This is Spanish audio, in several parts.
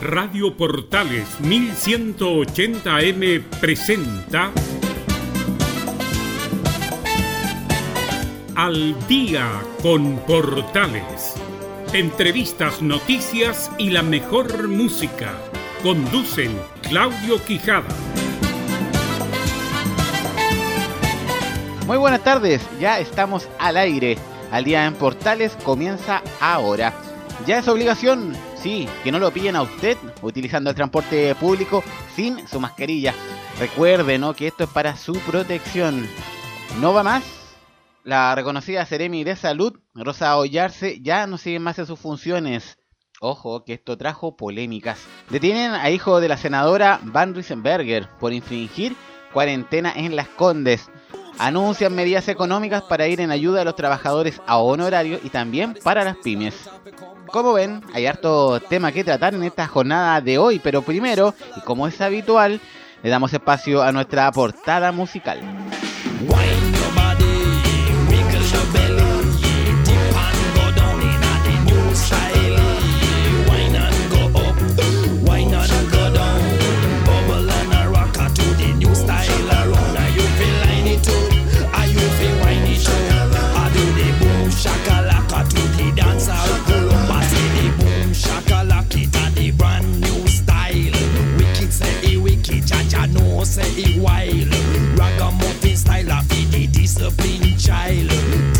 Radio Portales 1180M presenta Al día con Portales. Entrevistas, noticias y la mejor música. Conducen Claudio Quijada. Muy buenas tardes, ya estamos al aire. Al día en Portales comienza ahora. Ya es obligación, sí, que no lo pillen a usted utilizando el transporte público sin su mascarilla. Recuerde, ¿no? Que esto es para su protección. ¿No va más? La reconocida Seremi de Salud, Rosa Ollarse, ya no sigue más en sus funciones. Ojo, que esto trajo polémicas. Detienen a hijo de la senadora Van Riesenberger por infringir cuarentena en Las Condes. Anuncian medidas económicas para ir en ayuda a los trabajadores a honorario y también para las pymes. Como ven, hay harto tema que tratar en esta jornada de hoy, pero primero, y como es habitual, le damos espacio a nuestra portada musical. Ya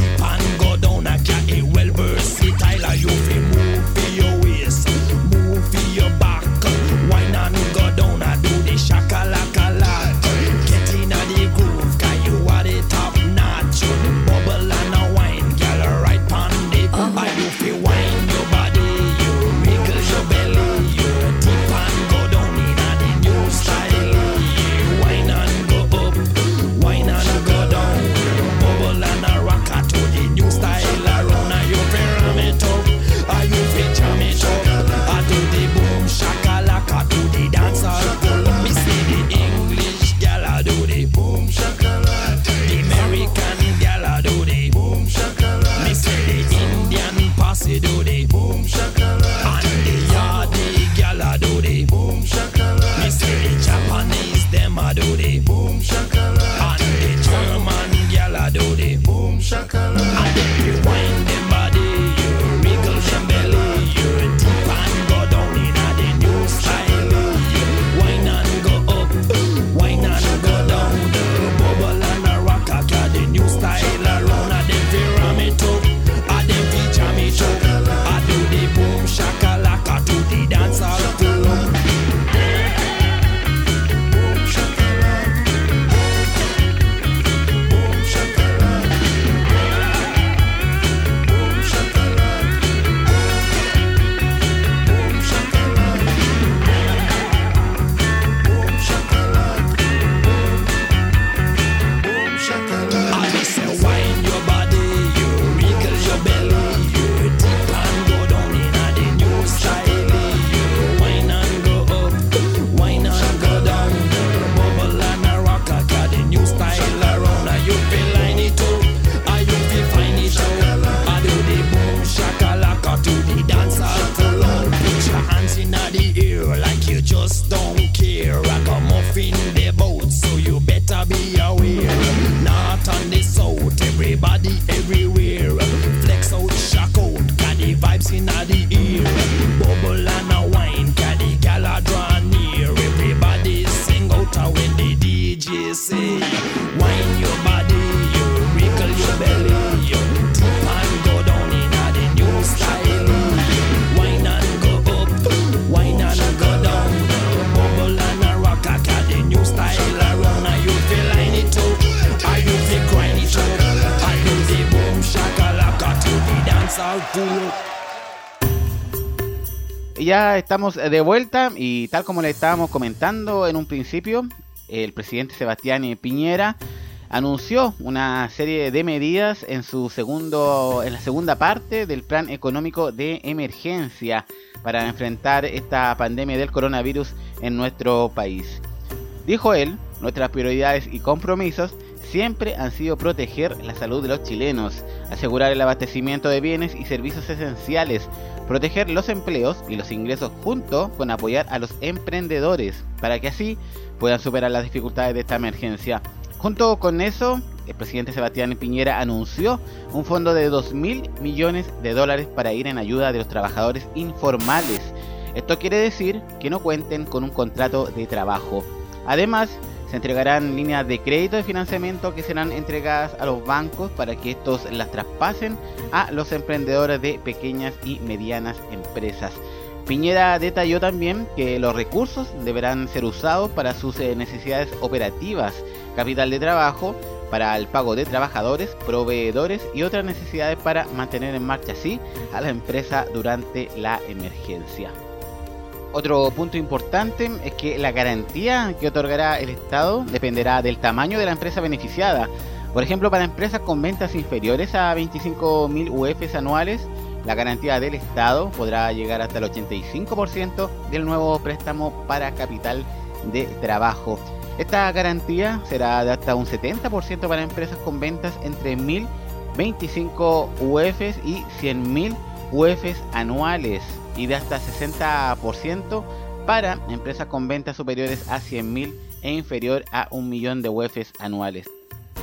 estamos de vuelta y tal como le estábamos comentando en un principio, el presidente Sebastián Piñera anunció una serie de medidas en su segundo en la segunda parte del plan económico de emergencia para enfrentar esta pandemia del coronavirus en nuestro país. Dijo él, nuestras prioridades y compromisos siempre han sido proteger la salud de los chilenos, asegurar el abastecimiento de bienes y servicios esenciales, proteger los empleos y los ingresos junto con apoyar a los emprendedores para que así puedan superar las dificultades de esta emergencia. Junto con eso, el presidente Sebastián Piñera anunció un fondo de 2 mil millones de dólares para ir en ayuda de los trabajadores informales. Esto quiere decir que no cuenten con un contrato de trabajo. Además, se entregarán líneas de crédito de financiamiento que serán entregadas a los bancos para que estos las traspasen a los emprendedores de pequeñas y medianas empresas. Piñera detalló también que los recursos deberán ser usados para sus eh, necesidades operativas, capital de trabajo, para el pago de trabajadores, proveedores y otras necesidades para mantener en marcha así a la empresa durante la emergencia. Otro punto importante es que la garantía que otorgará el Estado dependerá del tamaño de la empresa beneficiada. Por ejemplo, para empresas con ventas inferiores a 25.000 UFs anuales, la garantía del Estado podrá llegar hasta el 85% del nuevo préstamo para capital de trabajo. Esta garantía será de hasta un 70% para empresas con ventas entre 1.025 UFs y 100.000 UFs anuales y de hasta 60% para empresas con ventas superiores a 100.000 e inferior a un millón de UEFs anuales.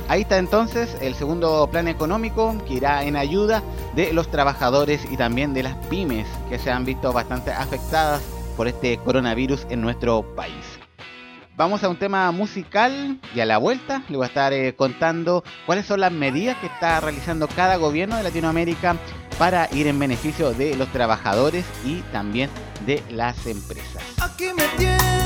Ahí está entonces el segundo plan económico que irá en ayuda de los trabajadores y también de las pymes que se han visto bastante afectadas por este coronavirus en nuestro país. Vamos a un tema musical y a la vuelta le voy a estar eh, contando cuáles son las medidas que está realizando cada gobierno de Latinoamérica para ir en beneficio de los trabajadores y también de las empresas. Aquí me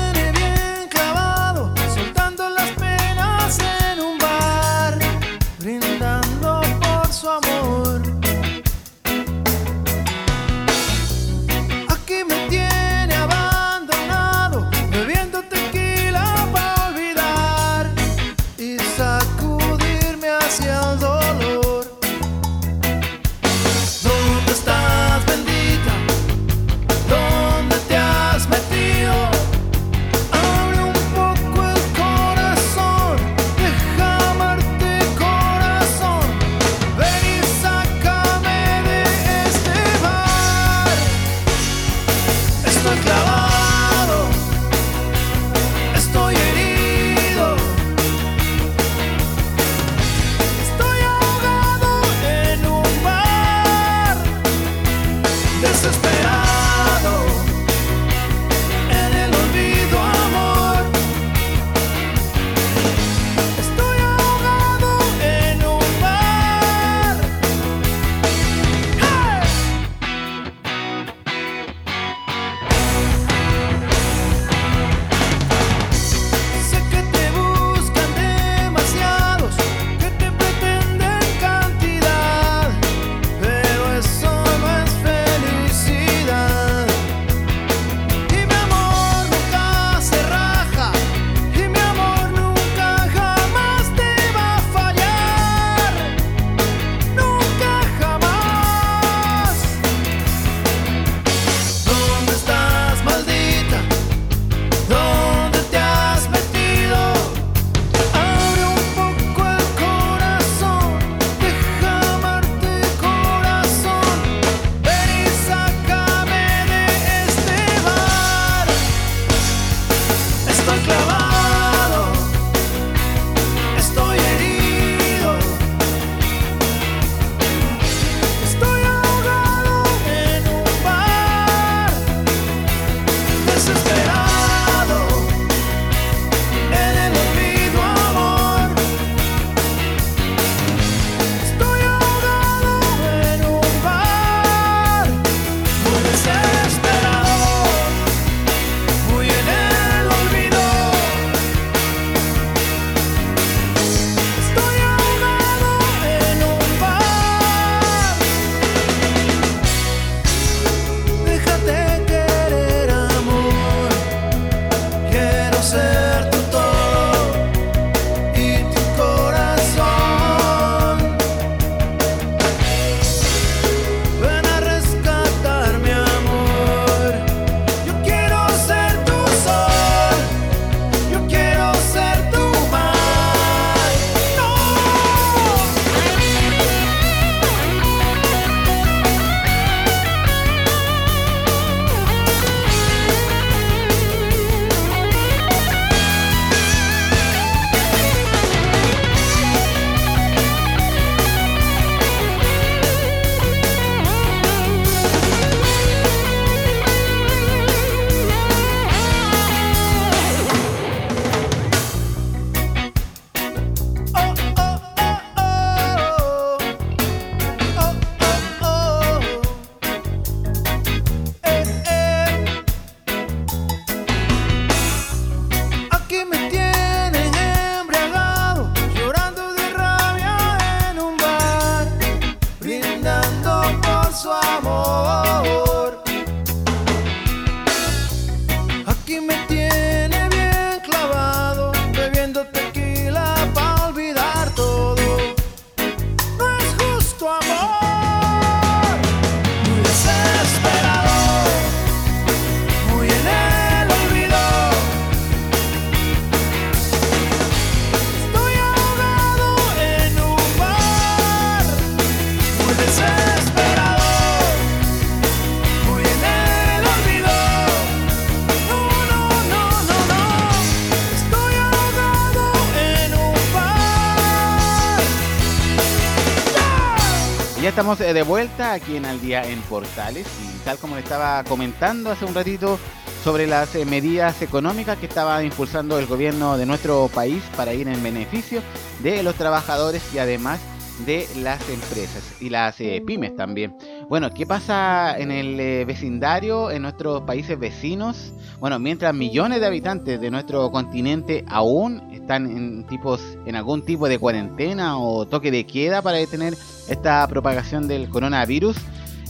estamos eh, de vuelta aquí en Al Día en Portales y tal como le estaba comentando hace un ratito sobre las eh, medidas económicas que estaba impulsando el gobierno de nuestro país para ir en beneficio de los trabajadores y además de las empresas y las eh, pymes también. Bueno, ¿qué pasa en el vecindario, en nuestros países vecinos? Bueno, mientras millones de habitantes de nuestro continente aún están en tipos en algún tipo de cuarentena o toque de queda para detener esta propagación del coronavirus,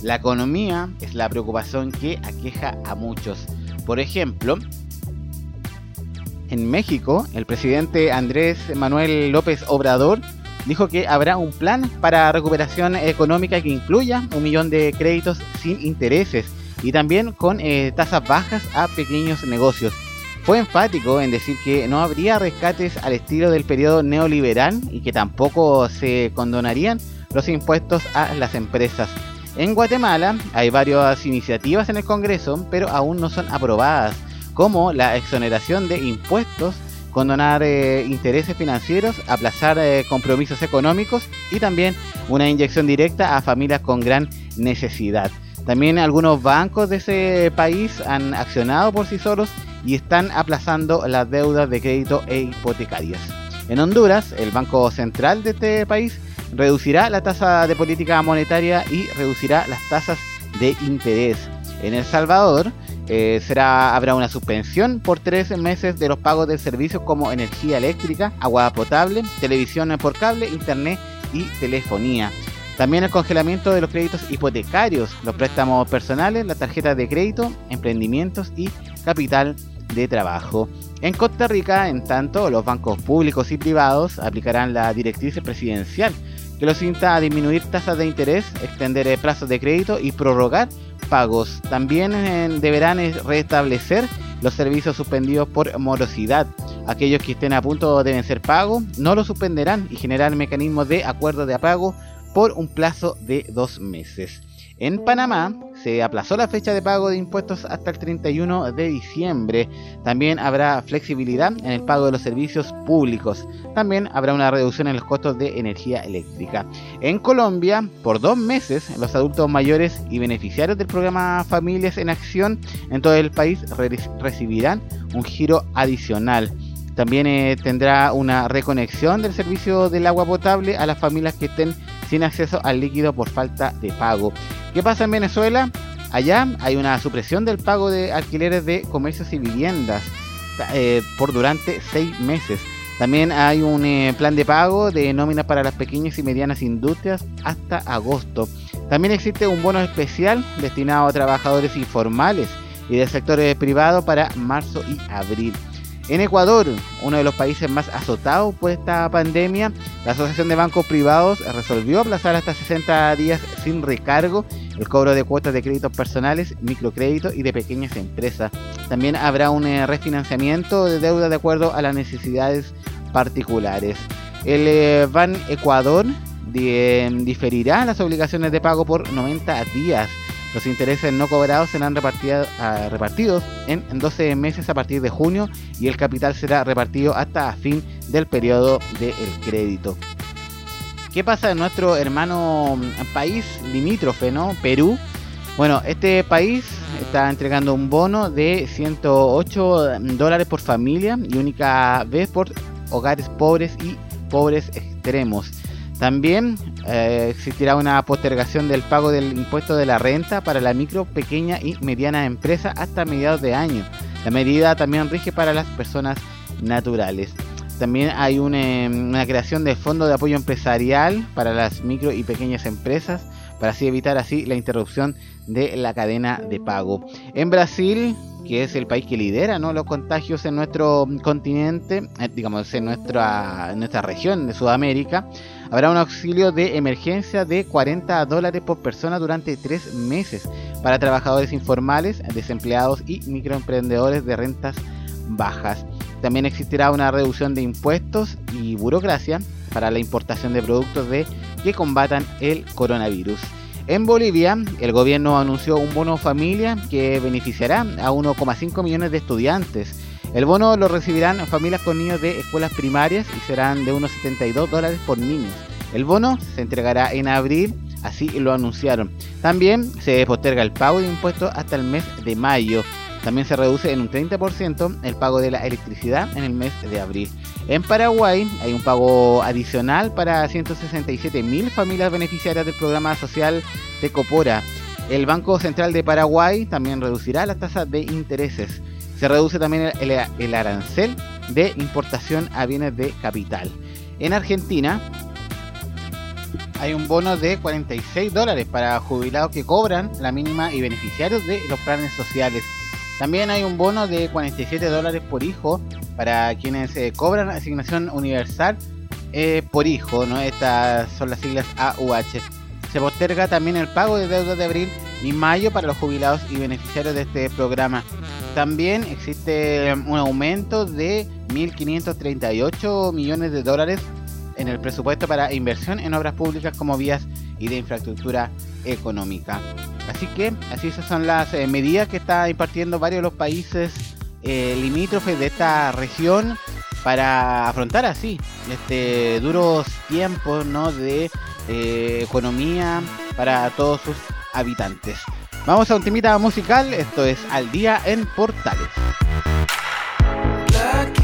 la economía es la preocupación que aqueja a muchos. Por ejemplo, en México, el presidente Andrés Manuel López Obrador dijo que habrá un plan para recuperación económica que incluya un millón de créditos sin intereses y también con eh, tasas bajas a pequeños negocios. Fue enfático en decir que no habría rescates al estilo del periodo neoliberal y que tampoco se condonarían los impuestos a las empresas. En Guatemala hay varias iniciativas en el Congreso, pero aún no son aprobadas, como la exoneración de impuestos, condonar eh, intereses financieros, aplazar eh, compromisos económicos y también una inyección directa a familias con gran necesidad. También algunos bancos de ese país han accionado por sí solos y están aplazando las deudas de crédito e hipotecarias. En Honduras, el Banco Central de este país reducirá la tasa de política monetaria y reducirá las tasas de interés. En El Salvador eh, será, habrá una suspensión por tres meses de los pagos de servicios como energía eléctrica, agua potable, televisión por cable, internet y telefonía. También el congelamiento de los créditos hipotecarios, los préstamos personales, las tarjetas de crédito, emprendimientos y capital de trabajo. En Costa Rica, en tanto, los bancos públicos y privados aplicarán la directriz presidencial que los insta a disminuir tasas de interés, extender plazos de crédito y prorrogar pagos. También eh, deberán eh, restablecer los servicios suspendidos por morosidad. Aquellos que estén a punto de vencer pago no lo suspenderán y generar mecanismos de acuerdo de pago por un plazo de dos meses. En Panamá se aplazó la fecha de pago de impuestos hasta el 31 de diciembre. También habrá flexibilidad en el pago de los servicios públicos. También habrá una reducción en los costos de energía eléctrica. En Colombia, por dos meses, los adultos mayores y beneficiarios del programa Familias en Acción en todo el país recibirán un giro adicional. También eh, tendrá una reconexión del servicio del agua potable a las familias que estén sin acceso al líquido por falta de pago. ¿Qué pasa en Venezuela? Allá hay una supresión del pago de alquileres de comercios y viviendas eh, por durante seis meses. También hay un eh, plan de pago de nóminas para las pequeñas y medianas industrias hasta agosto. También existe un bono especial destinado a trabajadores informales y del sector privado para marzo y abril. En Ecuador, uno de los países más azotados por esta pandemia, la Asociación de Bancos Privados resolvió aplazar hasta 60 días sin recargo el cobro de cuotas de créditos personales, microcréditos y de pequeñas empresas. También habrá un eh, refinanciamiento de deuda de acuerdo a las necesidades particulares. El eh, Ban Ecuador diferirá las obligaciones de pago por 90 días los intereses no cobrados serán ah, repartidos en 12 meses a partir de junio y el capital será repartido hasta fin del periodo del crédito. ¿Qué pasa en nuestro hermano mm, país limítrofe, ¿no? Perú? Bueno, este país está entregando un bono de 108 dólares por familia y única vez por hogares pobres y pobres extremos. También eh, existirá una postergación del pago del impuesto de la renta para la micro, pequeña y mediana empresa hasta mediados de año. La medida también rige para las personas naturales. También hay una, una creación de fondo de apoyo empresarial para las micro y pequeñas empresas para así evitar así la interrupción de la cadena de pago. En Brasil, que es el país que lidera ¿no? los contagios en nuestro continente, eh, digamos en nuestra, en nuestra región de Sudamérica, habrá un auxilio de emergencia de 40 dólares por persona durante tres meses para trabajadores informales, desempleados y microemprendedores de rentas bajas. También existirá una reducción de impuestos y burocracia para la importación de productos que combatan el coronavirus. En Bolivia, el gobierno anunció un bono familia que beneficiará a 1,5 millones de estudiantes. El bono lo recibirán familias con niños de escuelas primarias y serán de unos 72 dólares por niño. El bono se entregará en abril así lo anunciaron. También se posterga el pago de impuestos hasta el mes de mayo. También se reduce en un 30% el pago de la electricidad en el mes de abril. En Paraguay hay un pago adicional para 167 mil familias beneficiarias del programa social de Copora. El Banco Central de Paraguay también reducirá las tasas de intereses. Se reduce también el, arancel de importación a bienes de capital. En Argentina hay un bono de 46 dólares para jubilados que cobran la mínima y beneficiarios de los planes sociales. También hay un bono de 47 dólares por hijo para quienes eh, cobran asignación universal eh, por hijo, ¿no? Estas son las siglas AUH. Se posterga también el pago de deuda de abril y mayo para los jubilados y beneficiarios de este programa. También existe um, un aumento de 1.538 millones de dólares en el presupuesto para inversión en obras públicas como vías y de infraestructura económica. Así que así esas son las eh, medidas que está impartiendo varios de los países eh, limítrofes de esta región para afrontar así este duros tiempos ¿no? de eh, economía para todos sus habitantes. Vamos a un temita musical, esto es Al Día en Portales. Black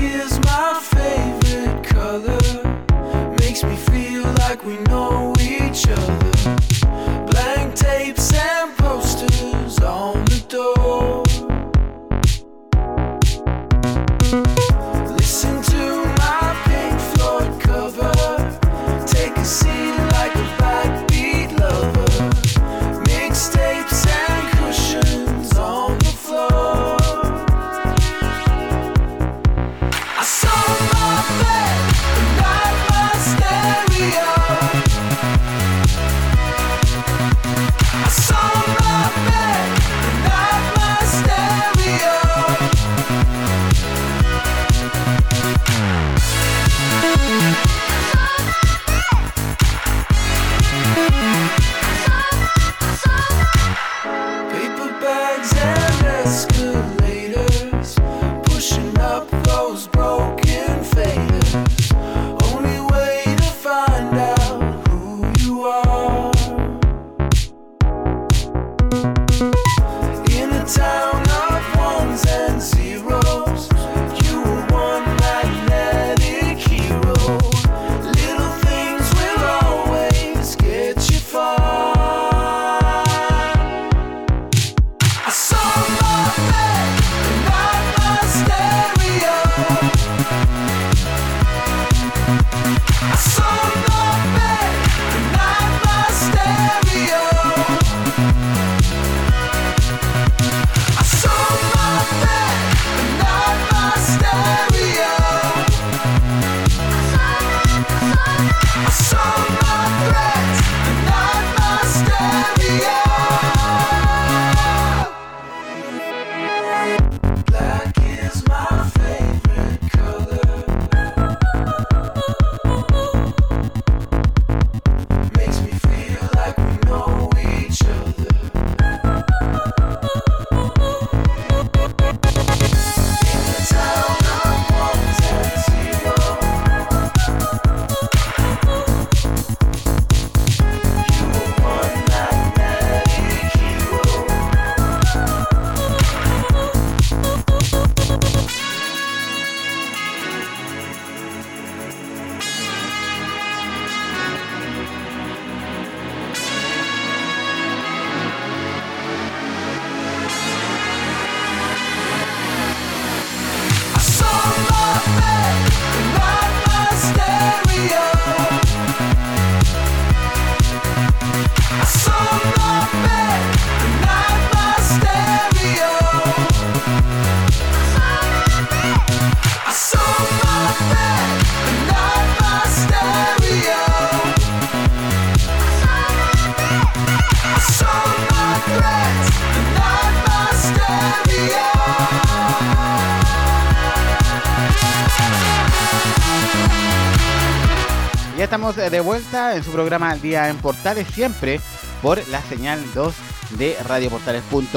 de vuelta en su programa Al Día en Portales, siempre por la señal 2 de radioportales.cl.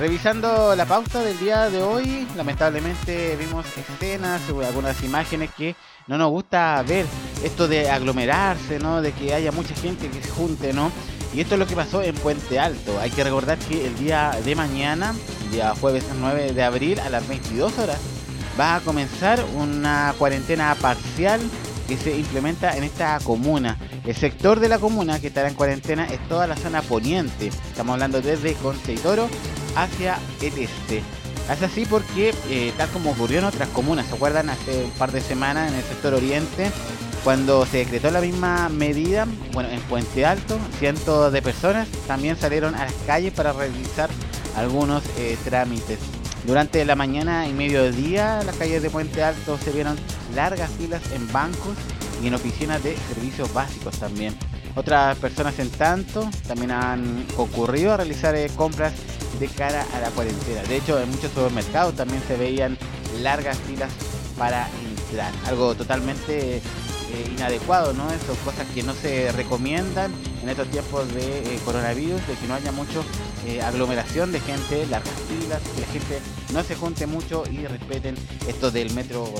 Revisando la pauta del día de hoy, lamentablemente vimos escenas, algunas imágenes que no nos gusta ver esto de aglomerarse, ¿no? De que haya mucha gente que se junte, ¿no? Y esto es lo que pasó en Puente Alto. Hay que recordar que el día de mañana, día jueves 9 de abril, a las 22 horas, va a comenzar una cuarentena parcial que se implementa en esta comuna. El sector de la comuna que estará en cuarentena es toda la zona poniente. Estamos hablando desde Conceitoro hacia el este. Es así porque, eh, tal como ocurrió en otras comunas, ¿se acuerdan? Hace un par de semanas en el sector oriente, cuando se decretó la misma medida, bueno, en Puente Alto, cientos de personas también salieron a las calles para realizar algunos eh, trámites. Durante la mañana y mediodía, las calles de Puente Alto se vieron largas filas en bancos y en oficinas de servicios básicos también. Otras personas en tanto también han ocurrido a realizar eh, compras de cara a la cuarentena. De hecho, en muchos supermercados también se veían largas filas para entrar. Algo totalmente eh, inadecuado, ¿no? Son cosas que no se recomiendan en estos tiempos de eh, coronavirus, de que no haya mucho eh, aglomeración de gente, largas filas, que la gente no se junte mucho y respeten esto del metro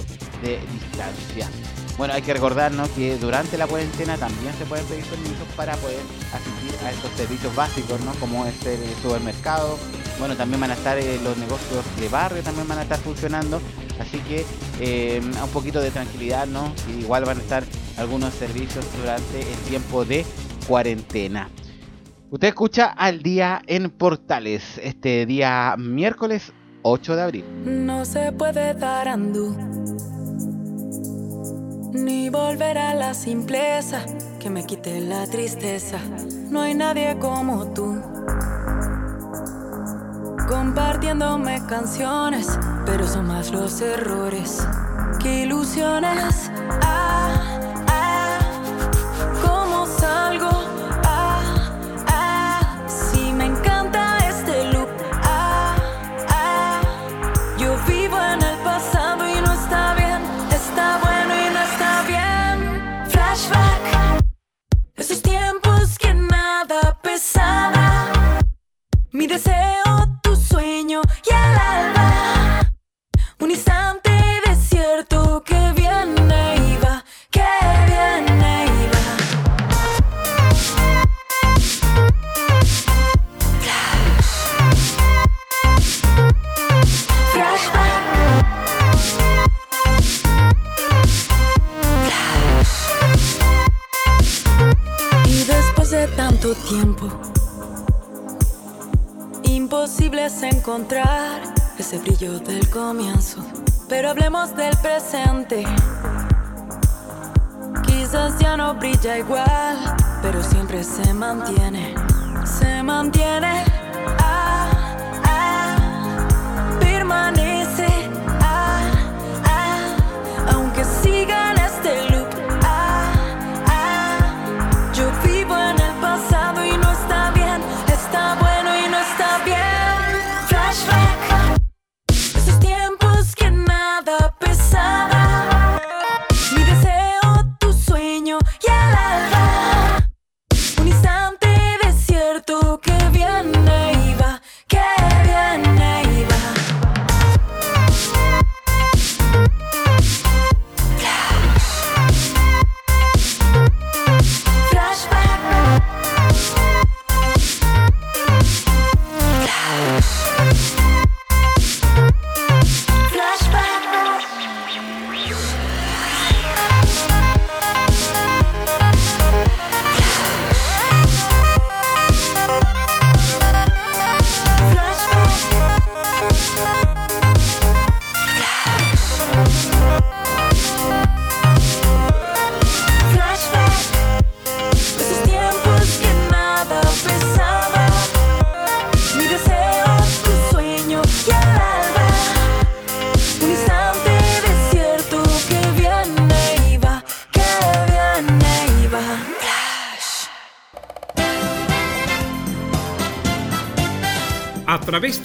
de distancia. Bueno, hay que recordar que durante la cuarentena también se pueden pedir permisos para poder asistir a estos servicios básicos, ¿no? como es el supermercado. Bueno, también van a estar eh, los negocios de barrio, también van a estar funcionando. Así que eh, un poquito de tranquilidad, ¿no? Igual van a estar algunos servicios durante el tiempo de cuarentena. Usted escucha al día en Portales, este día miércoles 8 de abril. No se puede dar andú ni volver a la simpleza que me quite la tristeza. No hay nadie como tú. Compartiéndome canciones, pero son más los errores que ilusiones. Ah, ah, ¿cómo salgo? Ah, ah, si me encanta este look. Ah, ah, yo vivo en el pasado y no está bien, está bueno y no está bien. Flashback, esos tiempos que nada pesaba. Mi deseo, Un instante desierto que viene y va, que viene y va. Flashback. Y después de tanto tiempo, imposible es encontrar ese brillo del comienzo. Pero hablemos del presente. Quizás ya no brilla igual, pero siempre se mantiene.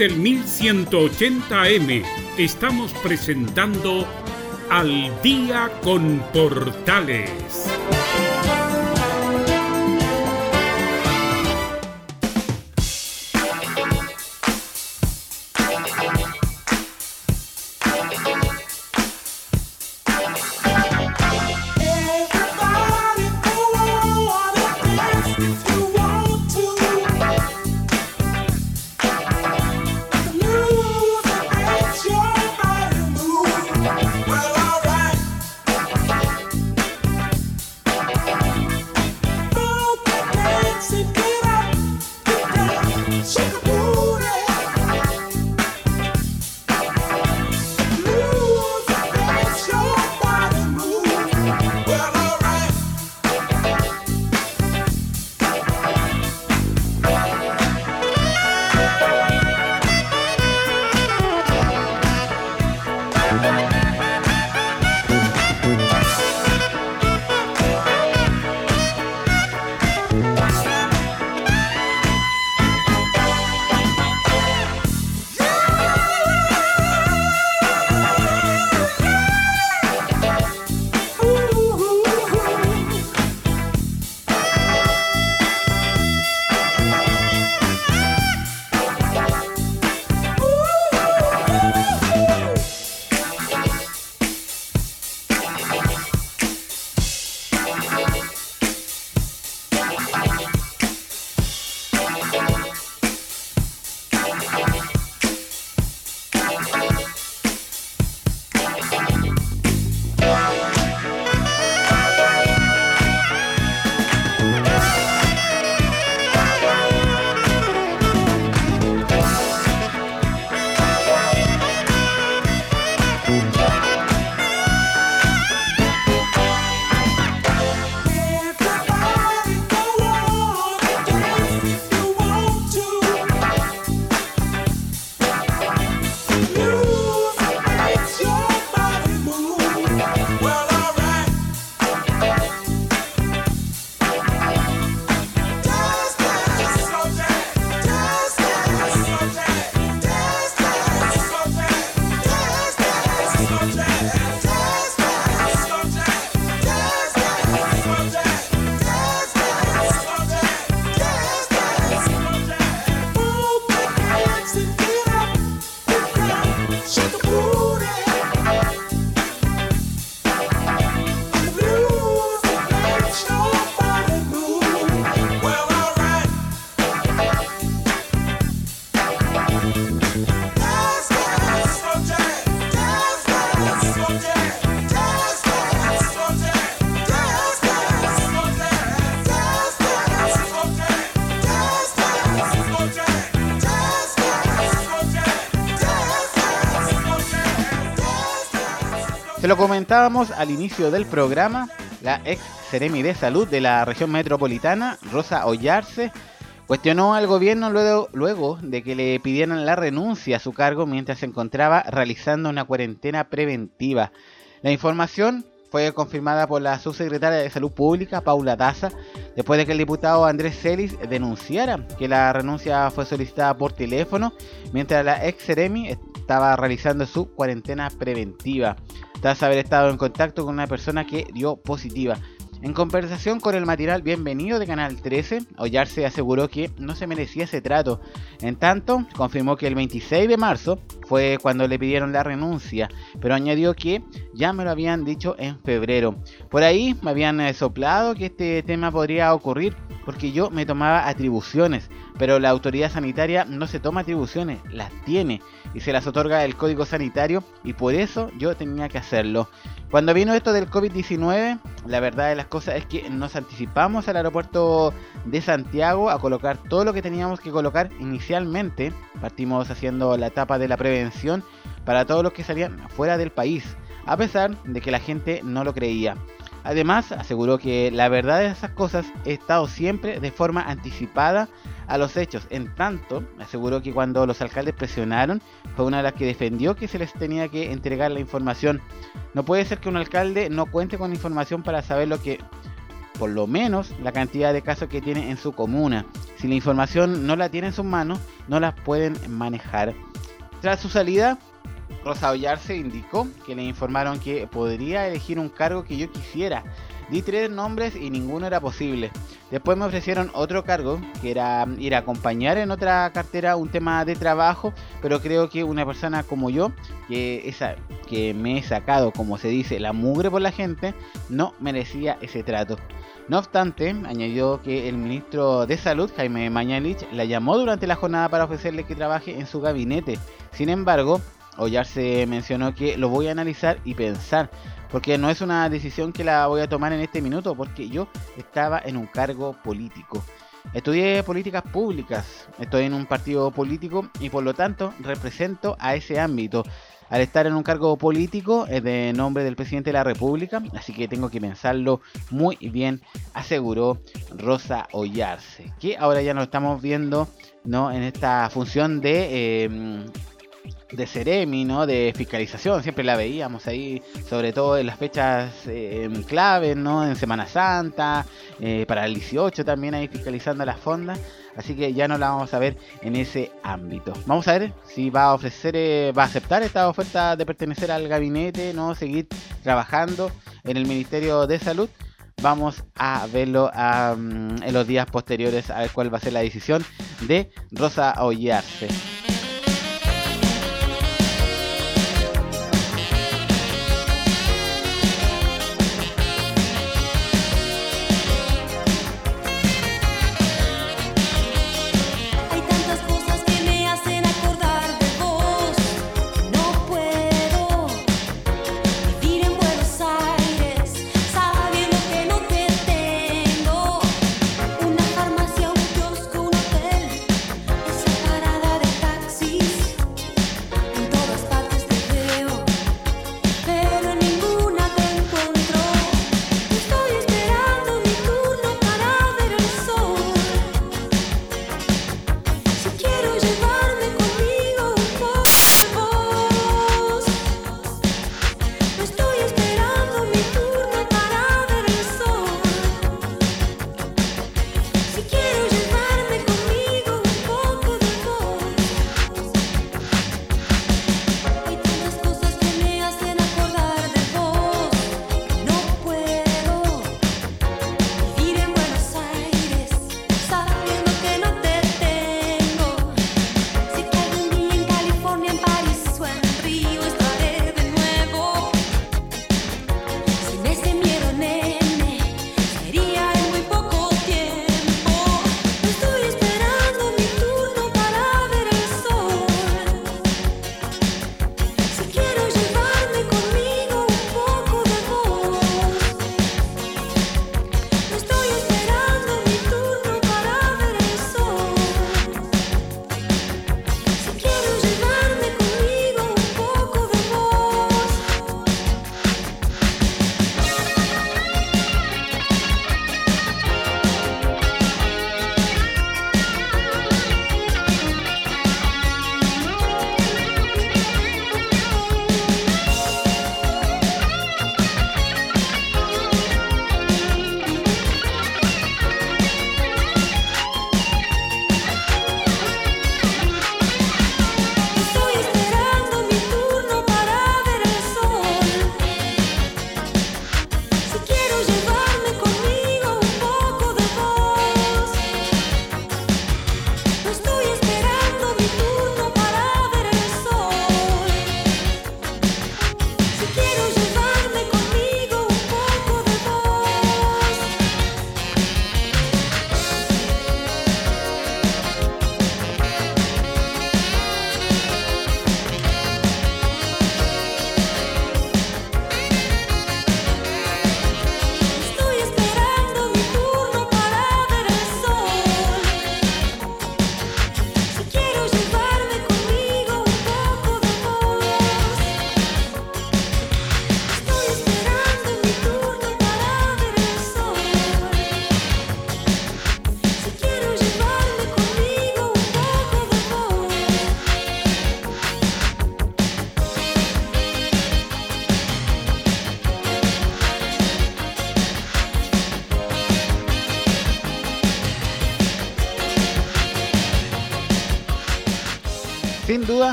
Del 1180M estamos presentando Al Día con Portales. Lo comentábamos al inicio del programa, la ex Seremi de Salud de la región metropolitana, Rosa Ollarse, cuestionó al gobierno luego, de que le pidieran la renuncia a su cargo mientras se encontraba realizando una cuarentena preventiva. La información fue confirmada por la subsecretaria de Salud Pública, Paula Daza, después de que el diputado Andrés Celis denunciara que la renuncia fue solicitada por teléfono mientras la ex Seremi estaba realizando su cuarentena preventiva, tras haber estado en contacto con una persona que dio positiva. En conversación con el material Bienvenido de Canal 13, Ollarse aseguró que no se merecía ese trato. En tanto, confirmó que el 26 de marzo fue cuando le pidieron la renuncia, pero añadió que ya me lo habían dicho en febrero. Por ahí me habían eh, soplado que este tema podría ocurrir porque yo me tomaba atribuciones, pero la autoridad sanitaria no se toma atribuciones, las tiene y se las otorga el código sanitario y por eso yo tenía que hacerlo. Cuando vino esto del COVID-19, la verdad de las cosas es que nos anticipamos al aeropuerto de Santiago a colocar todo lo que teníamos que colocar inicialmente. Partimos haciendo la etapa de la prevención para todos los que salían fuera del país, a pesar de que la gente no lo creía. Además, aseguró que la verdad de esas cosas he estado siempre de forma anticipada a los hechos. En tanto, aseguró que cuando los alcaldes presionaron, fue una de las que defendió que se les tenía que entregar la información. No puede ser que un alcalde no cuente con información para saber lo que, por lo menos, la cantidad de casos que tiene en su comuna. Si la información no la tiene en sus manos, no la pueden manejar. Tras su salida, Rosa Ollarse indicó que le informaron que podría elegir un cargo que yo quisiera. Di tres nombres y ninguno era posible. Después me ofrecieron otro cargo, que era ir a acompañar en otra cartera un tema de trabajo, pero creo que una persona como yo, que, que me he sacado, como se dice, la mugre por la gente, no merecía ese trato. No obstante, añadió que el ministro de Salud, Jaime Mañalich, la llamó durante la jornada para ofrecerle que trabaje en su gabinete. Sin embargo, se mencionó que lo voy a analizar y pensar, porque no es una decisión que la voy a tomar en este minuto, porque yo estaba en un cargo político. Estudié políticas públicas, estoy en un partido político y por lo tanto represento a ese ámbito. Al estar en un cargo político es de nombre del presidente de la República, así que tengo que pensarlo muy bien, aseguró Rosa Ollarse, que ahora ya nos estamos viendo ¿no? en esta función de eh, de Ceremi, ¿no? De fiscalización, siempre la veíamos ahí, sobre todo en las fechas eh, claves, ¿no? En Semana Santa, eh, para el 18 también ahí fiscalizando las fondas, así que ya no la vamos a ver en ese ámbito. Vamos a ver si va a ofrecer, eh, va a aceptar esta oferta de pertenecer al gabinete, ¿no? Seguir trabajando en el Ministerio de Salud. Vamos a verlo en los días posteriores a ver cuál va a ser la decisión de Rosa Ollarse.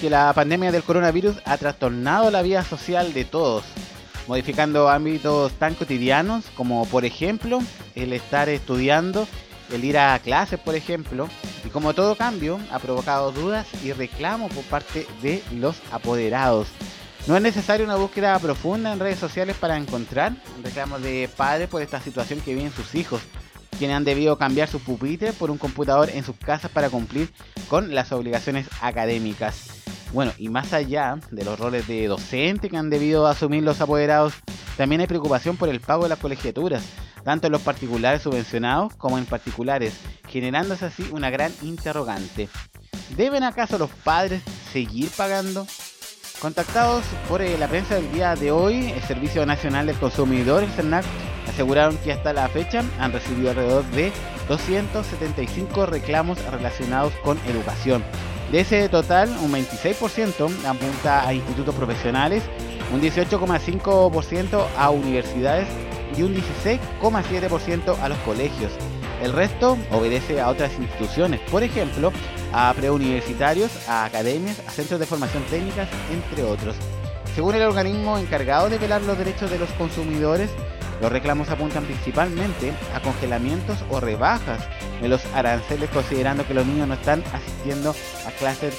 Que la pandemia del coronavirus ha trastornado la vida social de todos, modificando ámbitos tan cotidianos como por ejemplo el estar estudiando, el ir a clases por ejemplo, y como todo cambio ha provocado dudas y reclamos por parte de los apoderados. No es necesaria una búsqueda profunda en redes sociales para encontrar reclamos de padres por esta situación que viven sus hijos, quienes han debido cambiar sus pupitres por un computador en sus casas para cumplir con las obligaciones académicas. Bueno, y más allá de los roles de docente que han debido asumir los apoderados, también hay preocupación por el pago de las colegiaturas, tanto en los particulares subvencionados como en particulares, generándose así una gran interrogante. ¿Deben acaso los padres seguir pagando? Contactados por eh, la prensa del día de hoy, el Servicio Nacional del Consumidor, el CERNAC, aseguraron que hasta la fecha han recibido alrededor de 275 reclamos relacionados con educación. De ese total, un 26% apunta a institutos profesionales, un 18,5% a universidades y un 16,7% a los colegios. El resto obedece a otras instituciones, por ejemplo, a preuniversitarios, a academias, a centros de formación técnicas, entre otros. Según el organismo encargado de velar los derechos de los consumidores, los reclamos apuntan principalmente a congelamientos o rebajas en los aranceles considerando que los niños no están asistiendo a clases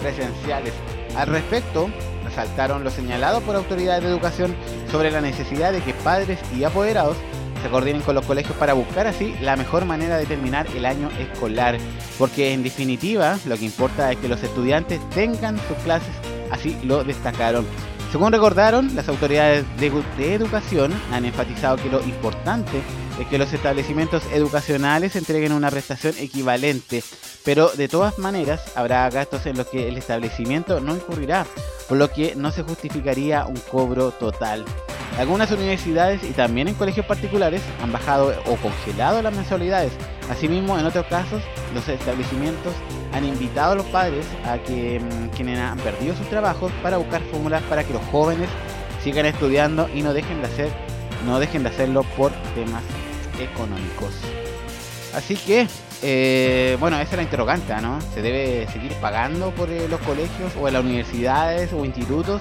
presenciales. Al respecto, resaltaron lo señalado por autoridades de educación sobre la necesidad de que padres y apoderados se coordinen con los colegios para buscar así la mejor manera de terminar el año escolar. Porque en definitiva lo que importa es que los estudiantes tengan sus clases, así lo destacaron. Según recordaron, las autoridades de, educación han enfatizado que lo importante es que los establecimientos educacionales entreguen una prestación equivalente, pero de todas maneras habrá gastos en los que el establecimiento no incurrirá, por lo que no se justificaría un cobro total. Algunas universidades y también en colegios particulares han bajado o congelado las mensualidades. Asimismo, en otros casos, los establecimientos han invitado a los padres a que mm, quienes han perdido sus trabajos para buscar fórmulas para que los jóvenes sigan estudiando y no dejen de hacer no dejen de hacerlo por temas económicos. Así que, eh, bueno, esa es la interrogante, ¿no? ¿Se debe seguir pagando por eh, los colegios o las universidades o institutos?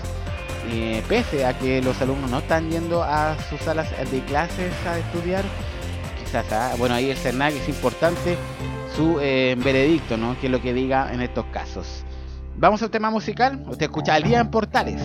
Eh, pese a que los alumnos no están yendo a sus salas de clases a estudiar, quizás, ah, bueno, ahí el CERNAC es importante su eh, veredicto, ¿no? Que es lo que diga en estos casos. Vamos al tema musical. Usted escucha al día en Portales.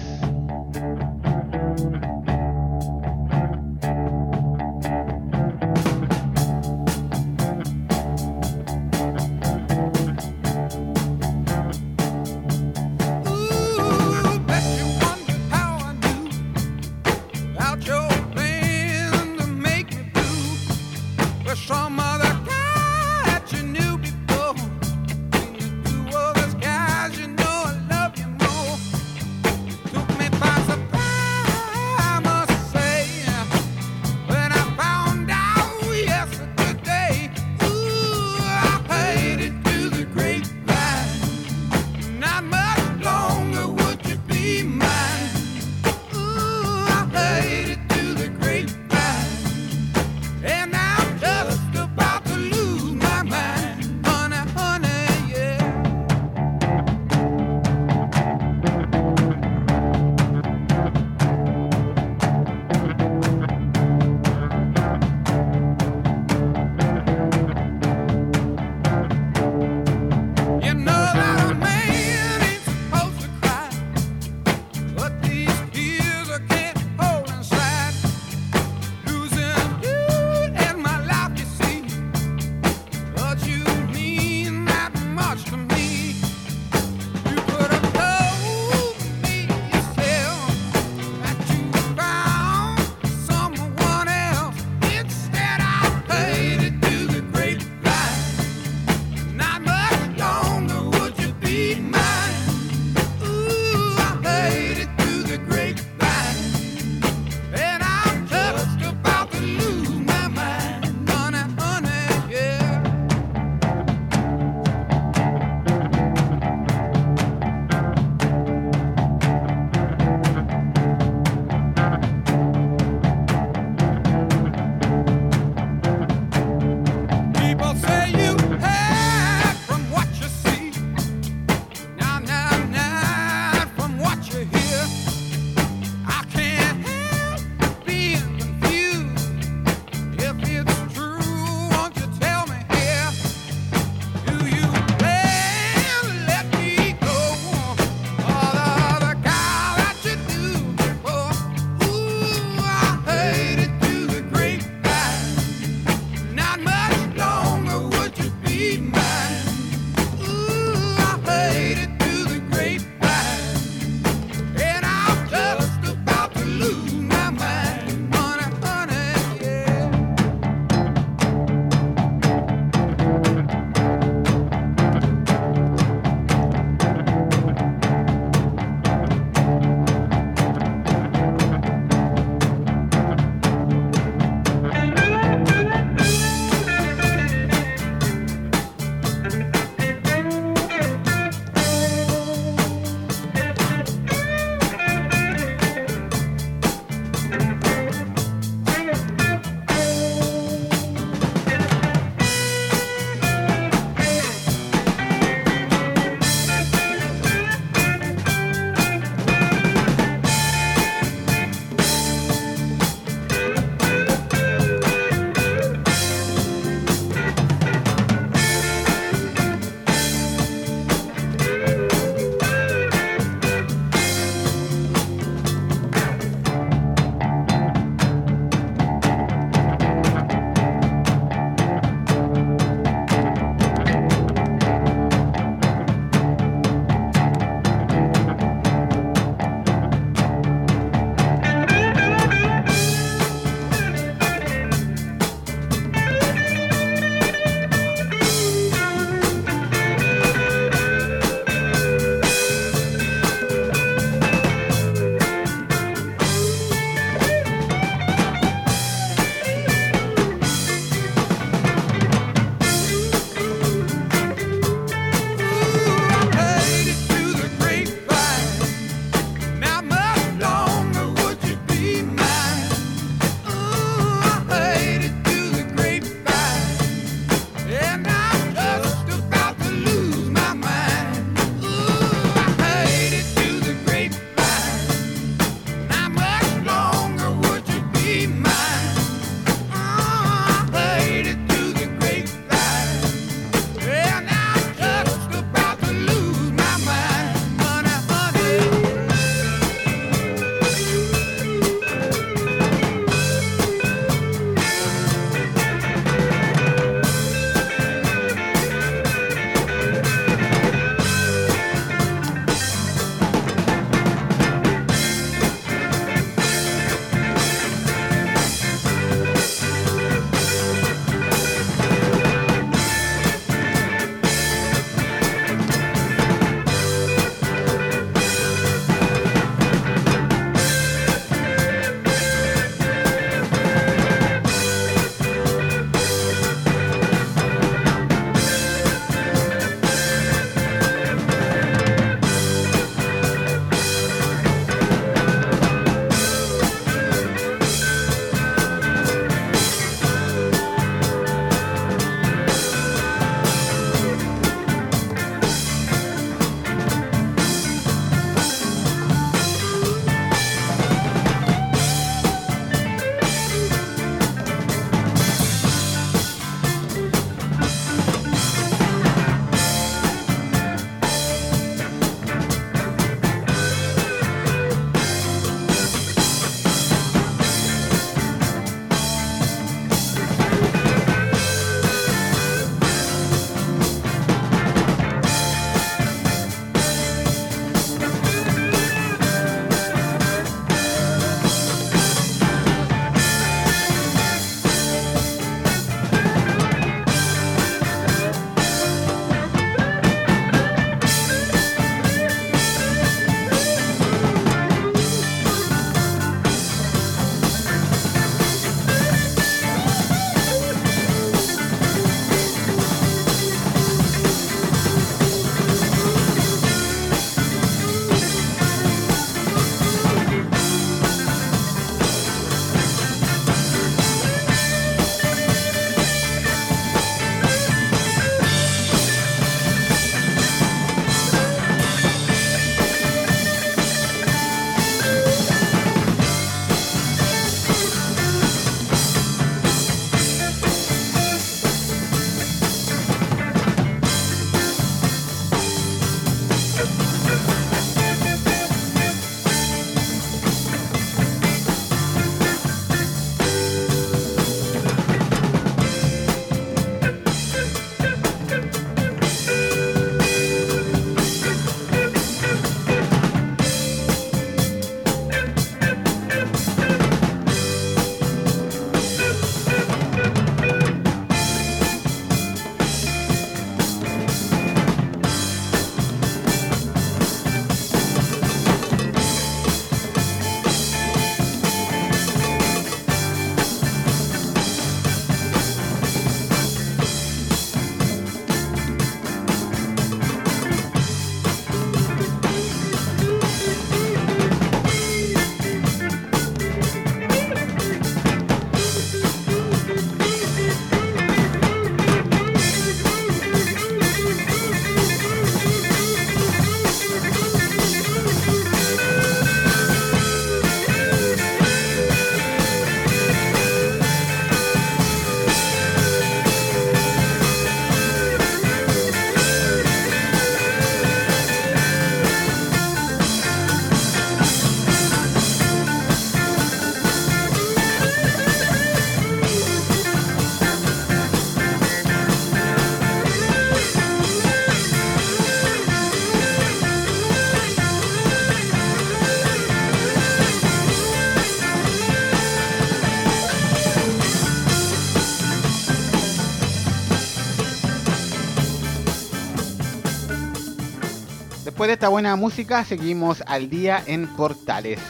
Esta buena música, seguimos al día en Portales.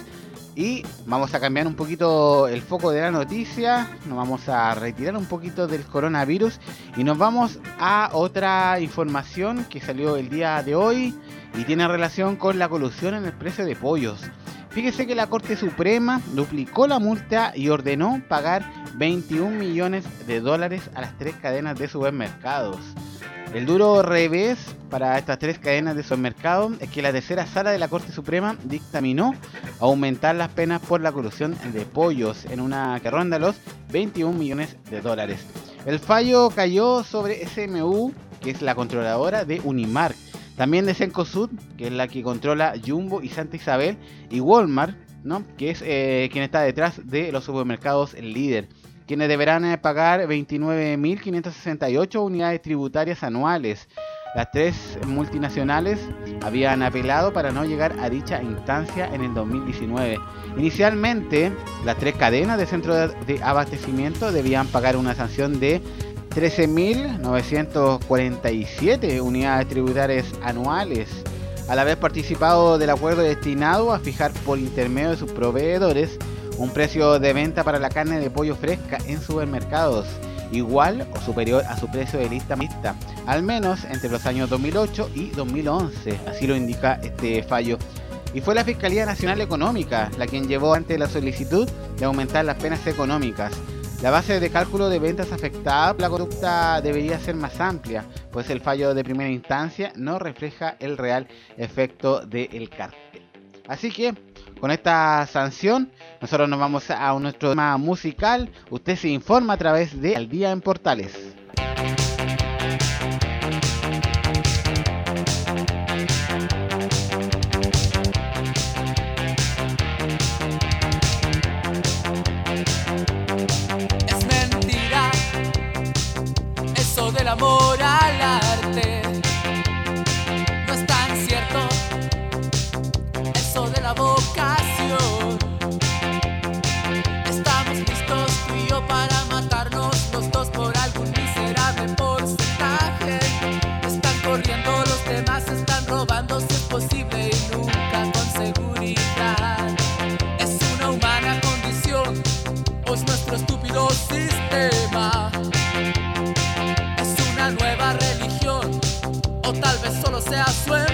Y vamos a cambiar un poquito el foco de la noticia, nos vamos a retirar un poquito del coronavirus y nos vamos a otra información que salió el día de hoy y tiene relación con la colusión en el precio de pollos. Fíjese que la Corte Suprema duplicó la multa y ordenó pagar 21 millones de dólares a las tres cadenas de supermercados. El duro revés para estas tres cadenas de supermercados es que la tercera sala de la Corte Suprema dictaminó aumentar las penas por la corrupción de pollos en una que ronda los 21 millones de dólares. El fallo cayó sobre SMU, que es la controladora de Unimark, también de Cencosud, que es la que controla Jumbo y Santa Isabel, y Walmart, ¿no? que es eh, quien está detrás de los supermercados líder quienes deberán eh, pagar 29.568 unidades tributarias anuales. Las tres multinacionales habían apelado para no llegar a dicha instancia en el 2019. Inicialmente, las tres cadenas de centros de abastecimiento debían pagar una sanción de 13.947 unidades tributarias anuales, al haber participado del acuerdo destinado a fijar por intermedio de sus proveedores un precio de venta para la carne de pollo fresca en supermercados igual o superior a su precio de lista mixta, al menos entre los años 2008 y 2011, así lo indica este fallo. Y fue la Fiscalía Nacional Económica la quien llevó ante la solicitud de aumentar las penas económicas. La base de cálculo de ventas afectada la conducta debería ser más amplia, pues el fallo de primera instancia no refleja el real efecto del cartel. Así que con esta sanción, nosotros nos vamos a nuestro tema musical. Usted se informa a través de Al Día en Portales. Es mentira eso del amor é a sua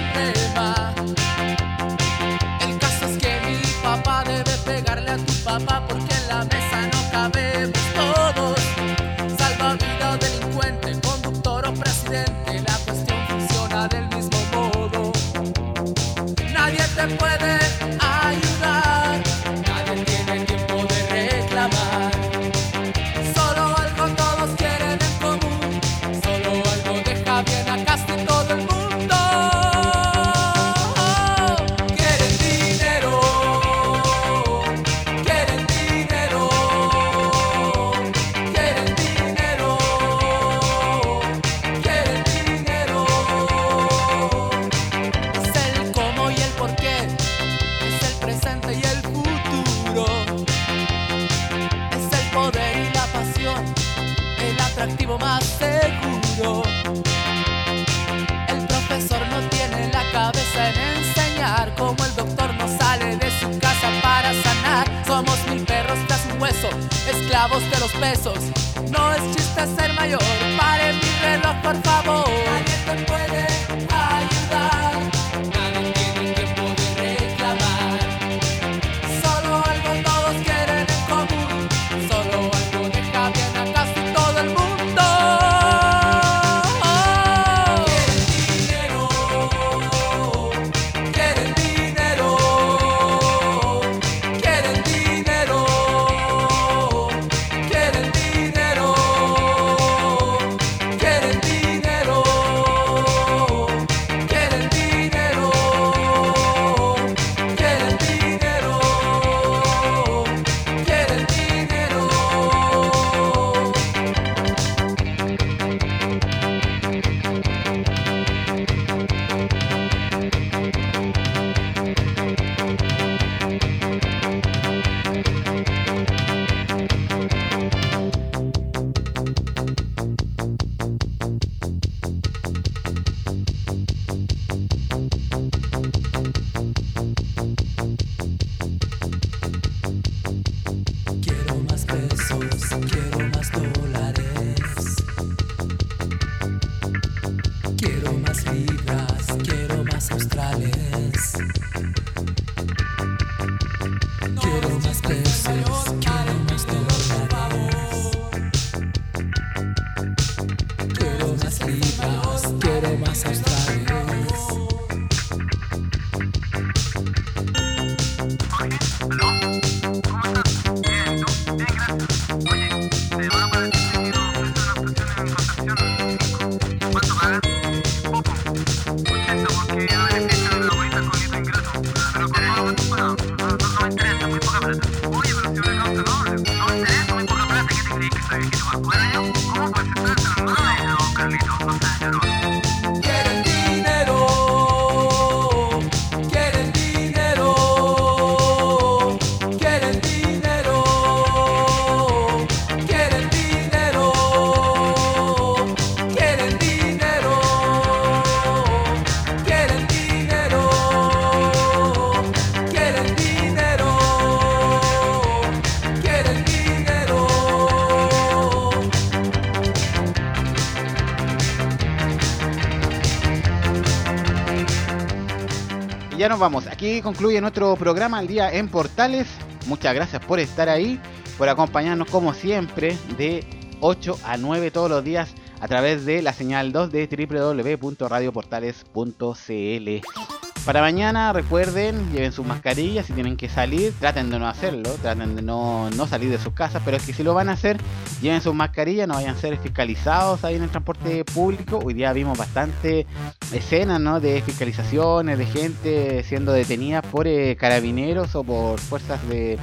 nos vamos. Aquí concluye nuestro programa al día en Portales. Muchas gracias por estar ahí, por acompañarnos como siempre de 8 a 9 todos los días a través de la señal 2 de www.radioportales.cl. Para mañana recuerden, lleven sus mascarillas, si tienen que salir, traten de no hacerlo, traten de no, no salir de sus casas, pero es que si lo van a hacer, lleven sus mascarillas, no vayan a ser fiscalizados ahí en el transporte público. Hoy día vimos bastante escenas ¿no? de fiscalizaciones, de gente siendo detenida por eh, carabineros o por fuerzas de,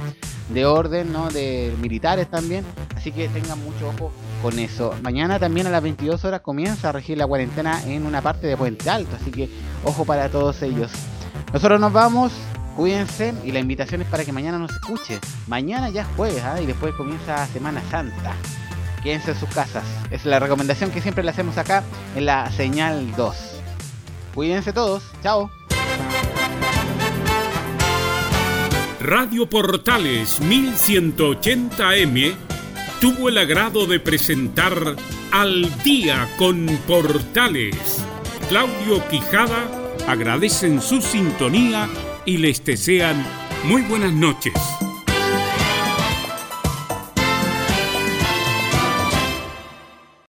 de orden, ¿no? de militares también. Así que tengan mucho ojo con eso. Mañana también a las 22 horas comienza a regir la cuarentena en una parte de Puente Alto, así que ojo para todos ellos. Nosotros nos vamos, cuídense y la invitación es para que mañana nos escuche. Mañana ya es jueves ¿ah? y después comienza Semana Santa. Quédense en sus casas. Es la recomendación que siempre le hacemos acá en la señal 2. Cuídense todos. Chao. Radio Portales 1180M tuvo el agrado de presentar Al día con Portales. Claudio Quijada agradecen su sintonía y les desean muy buenas noches.